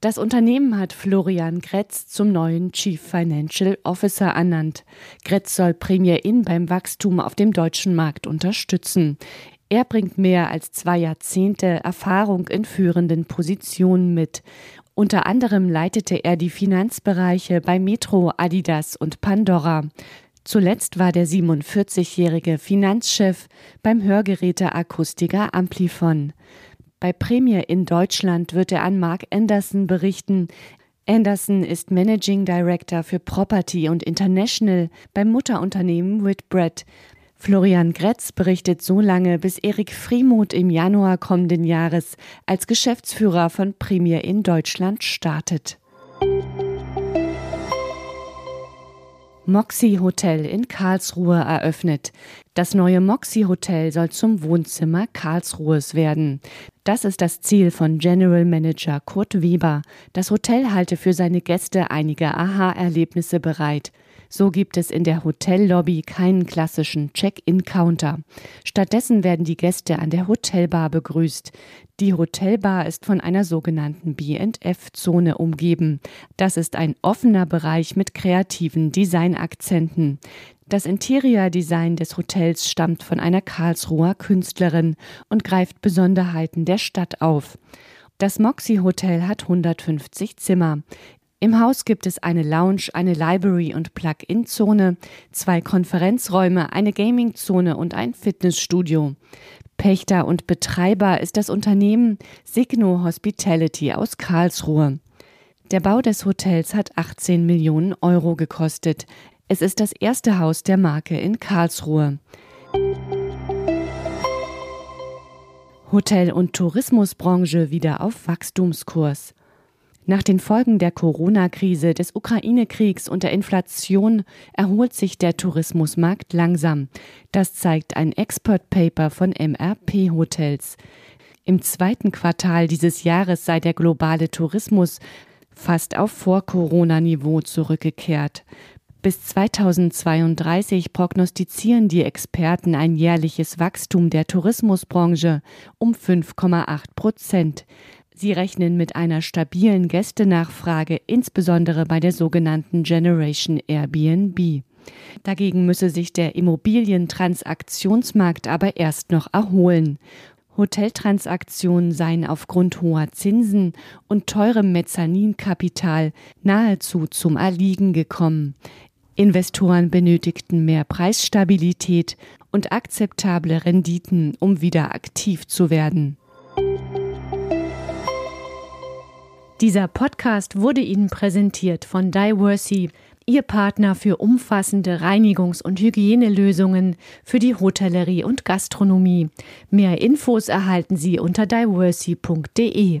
Das Unternehmen hat Florian Gretz zum neuen Chief Financial Officer ernannt. Gretz soll Premier Inn beim Wachstum auf dem deutschen Markt unterstützen. Er bringt mehr als zwei Jahrzehnte Erfahrung in führenden Positionen mit. Unter anderem leitete er die Finanzbereiche bei Metro, Adidas und Pandora. Zuletzt war der 47-jährige Finanzchef beim Hörgeräteakustiker Amplifon. Bei Premier in Deutschland wird er an Mark Anderson berichten. Anderson ist Managing Director für Property und International beim Mutterunternehmen Whitbread. Florian Gretz berichtet so lange, bis Erik Friemuth im Januar kommenden Jahres als Geschäftsführer von Premier in Deutschland startet. Moxie Hotel in Karlsruhe eröffnet. Das neue Moxie Hotel soll zum Wohnzimmer Karlsruhes werden. Das ist das Ziel von General Manager Kurt Weber. Das Hotel halte für seine Gäste einige Aha-Erlebnisse bereit. So gibt es in der Hotellobby keinen klassischen Check-in-Counter. Stattdessen werden die Gäste an der Hotelbar begrüßt. Die Hotelbar ist von einer sogenannten B&F-Zone umgeben. Das ist ein offener Bereich mit kreativen Designakzenten. Das Interior-Design des Hotels stammt von einer Karlsruher Künstlerin und greift Besonderheiten der Stadt auf. Das Moxie Hotel hat 150 Zimmer. Im Haus gibt es eine Lounge, eine Library und Plug-in-Zone, zwei Konferenzräume, eine Gaming-Zone und ein Fitnessstudio. Pächter und Betreiber ist das Unternehmen Signo Hospitality aus Karlsruhe. Der Bau des Hotels hat 18 Millionen Euro gekostet. Es ist das erste Haus der Marke in Karlsruhe. Hotel- und Tourismusbranche wieder auf Wachstumskurs. Nach den Folgen der Corona-Krise, des Ukraine-Kriegs und der Inflation erholt sich der Tourismusmarkt langsam. Das zeigt ein Expert Paper von MRP Hotels. Im zweiten Quartal dieses Jahres sei der globale Tourismus fast auf Vor-Corona-Niveau zurückgekehrt. Bis 2032 prognostizieren die Experten ein jährliches Wachstum der Tourismusbranche um 5,8 Prozent. Sie rechnen mit einer stabilen Gästenachfrage, insbesondere bei der sogenannten Generation Airbnb. Dagegen müsse sich der Immobilientransaktionsmarkt aber erst noch erholen. Hoteltransaktionen seien aufgrund hoher Zinsen und teurem Mezzaninkapital nahezu zum Erliegen gekommen. Investoren benötigten mehr Preisstabilität und akzeptable Renditen, um wieder aktiv zu werden. Dieser Podcast wurde Ihnen präsentiert von Diversey, Ihr Partner für umfassende Reinigungs- und Hygienelösungen für die Hotellerie und Gastronomie. Mehr Infos erhalten Sie unter diversey.de.